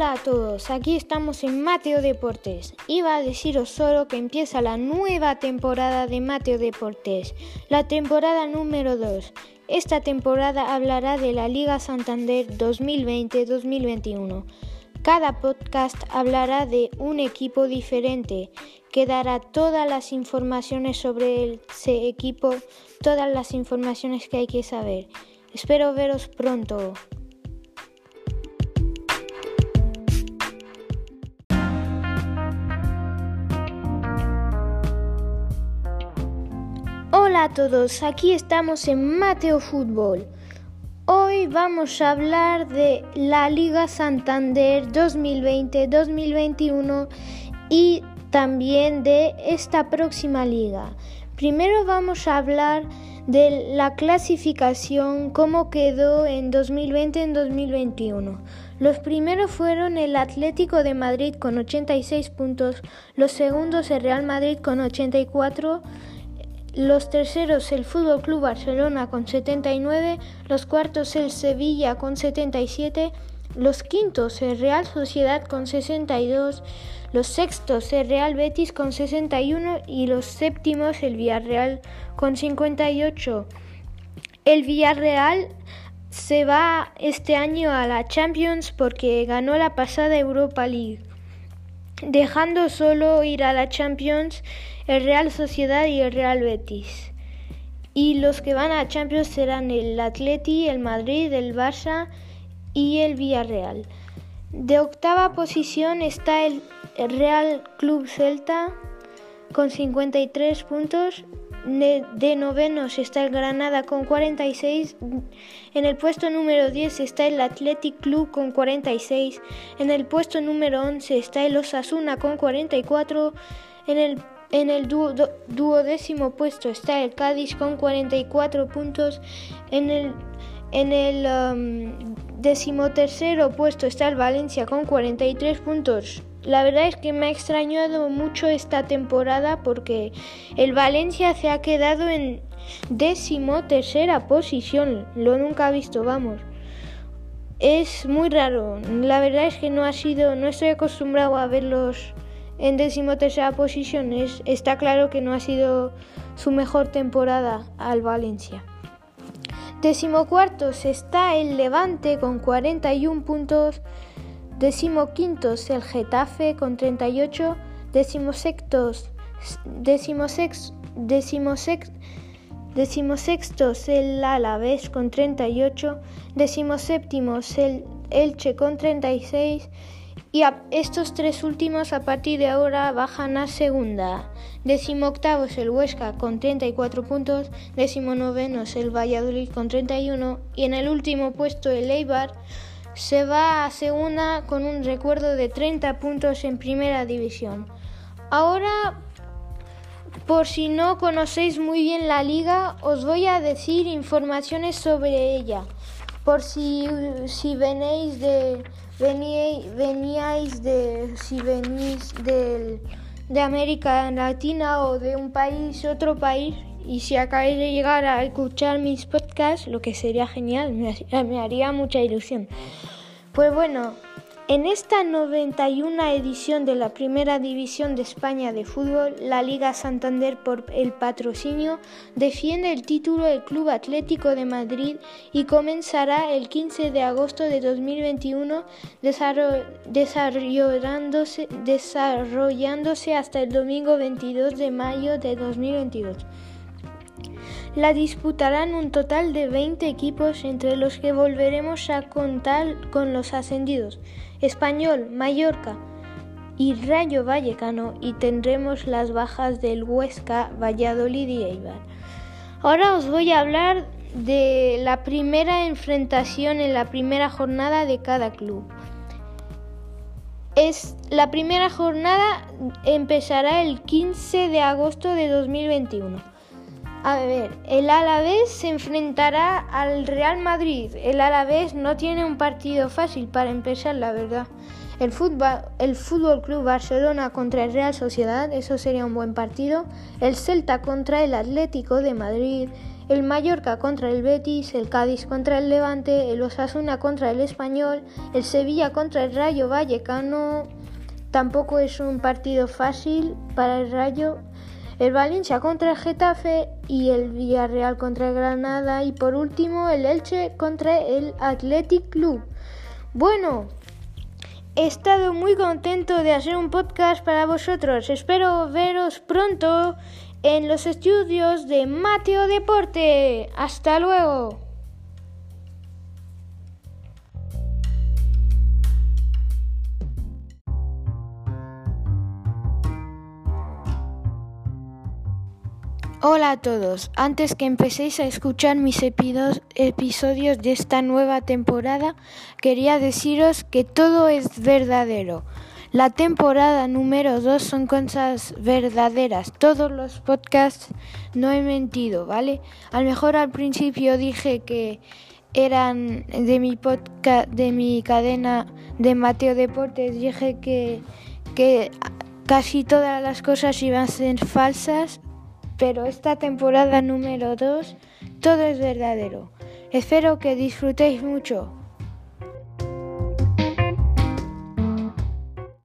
Hola a todos, aquí estamos en Mateo Deportes. Iba a deciros solo que empieza la nueva temporada de Mateo Deportes, la temporada número 2. Esta temporada hablará de la Liga Santander 2020-2021. Cada podcast hablará de un equipo diferente que dará todas las informaciones sobre ese equipo, todas las informaciones que hay que saber. Espero veros pronto. Hola a todos, aquí estamos en Mateo Fútbol. Hoy vamos a hablar de la Liga Santander 2020-2021 y también de esta próxima liga. Primero vamos a hablar de la clasificación, cómo quedó en 2020 en 2021. Los primeros fueron el Atlético de Madrid con 86 puntos, los segundos el Real Madrid con 84 los terceros el Fútbol Club Barcelona con 79, los cuartos el Sevilla con 77, los quintos el Real Sociedad con 62, los sextos el Real Betis con 61 y los séptimos el Villarreal con 58. El Villarreal se va este año a la Champions porque ganó la pasada Europa League dejando solo ir a la Champions el Real Sociedad y el Real Betis. Y los que van a Champions serán el Atleti, el Madrid, el Barça y el Villarreal. De octava posición está el Real Club Celta con 53 puntos de novenos está el Granada con 46. En el puesto número 10 está el Athletic Club con 46. En el puesto número 11 está el Osasuna con 44. En el, en el duodécimo puesto está el Cádiz con 44 puntos. En el, en el um, decimotercero puesto está el Valencia con 43 puntos. La verdad es que me ha extrañado mucho esta temporada porque el Valencia se ha quedado en décimo tercera posición. Lo nunca visto, vamos. Es muy raro. La verdad es que no ha sido, no estoy acostumbrado a verlos en décimo tercera posición. está claro que no ha sido su mejor temporada al Valencia. Decimocuartos está el Levante con 41 puntos. Décimo quintos el Getafe con 38, décimo sextos, décimo sex, décimo sex, décimo sextos el Alavés con 38, décimo séptimos el Elche con 36 y estos tres últimos a partir de ahora bajan a segunda. Décimo octavos el Huesca con 34 puntos, décimo novenos el Valladolid con 31 y en el último puesto el Eibar se va a segunda con un recuerdo de 30 puntos en primera división. Ahora, por si no conocéis muy bien la liga, os voy a decir informaciones sobre ella. Por si, si venéis de veníais de si venís de América Latina o de un país, otro país, y si acabáis de llegar a escuchar mis podcasts, lo que sería genial, me, haría mucha ilusión. Pues bueno, en esta 91 edición de la Primera División de España de Fútbol, la Liga Santander por el patrocinio defiende el título del Club Atlético de Madrid y comenzará el 15 de agosto de 2021 desarrollándose, desarrollándose hasta el domingo 22 de mayo de 2022. La disputarán un total de 20 equipos entre los que volveremos a contar con los ascendidos Español, Mallorca y Rayo Vallecano y tendremos las bajas del Huesca, Valladolid y Eibar. Ahora os voy a hablar de la primera enfrentación en la primera jornada de cada club. Es, la primera jornada empezará el 15 de agosto de 2021. A ver, el Alavés se enfrentará al Real Madrid. El Alavés no tiene un partido fácil para empezar, la verdad. El fútbol, el fútbol Club Barcelona contra el Real Sociedad, eso sería un buen partido. El Celta contra el Atlético de Madrid. el Mallorca contra el Betis, el Cádiz contra el Levante, el Osasuna contra el Español, el Sevilla contra el Rayo Vallecano. Tampoco es un partido fácil para el Rayo. El Valencia contra el Getafe y el Villarreal contra el Granada y por último el Elche contra el Athletic Club. Bueno, he estado muy contento de hacer un podcast para vosotros. Espero veros pronto en los estudios de Mateo Deporte. Hasta luego. Hola a todos, antes que empecéis a escuchar mis episodios de esta nueva temporada, quería deciros que todo es verdadero. La temporada número 2 son cosas verdaderas. Todos los podcasts no he mentido, ¿vale? A lo mejor al principio dije que eran de mi podcast, de mi cadena de Mateo Deportes, dije que, que casi todas las cosas iban a ser falsas, pero esta temporada número 2 todo es verdadero. Espero que disfrutéis mucho.